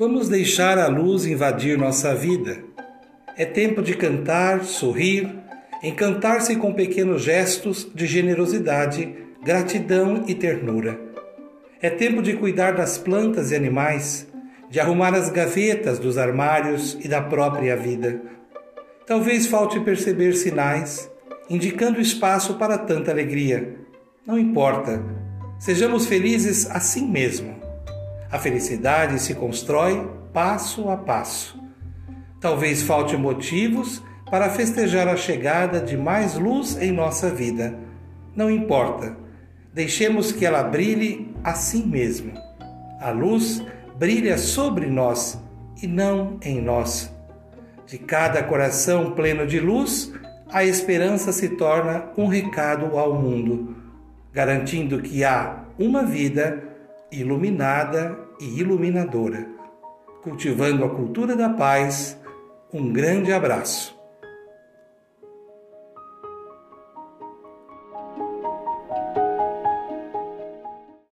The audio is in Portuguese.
Vamos deixar a luz invadir nossa vida. É tempo de cantar, sorrir, encantar-se com pequenos gestos de generosidade, gratidão e ternura. É tempo de cuidar das plantas e animais, de arrumar as gavetas dos armários e da própria vida. Talvez falte perceber sinais, indicando espaço para tanta alegria. Não importa, sejamos felizes assim mesmo. A felicidade se constrói passo a passo. Talvez falte motivos para festejar a chegada de mais luz em nossa vida. Não importa, deixemos que ela brilhe assim mesmo. A luz brilha sobre nós e não em nós. De cada coração pleno de luz, a esperança se torna um recado ao mundo, garantindo que há uma vida iluminada e iluminadora. Cultivando a cultura da paz, um grande abraço.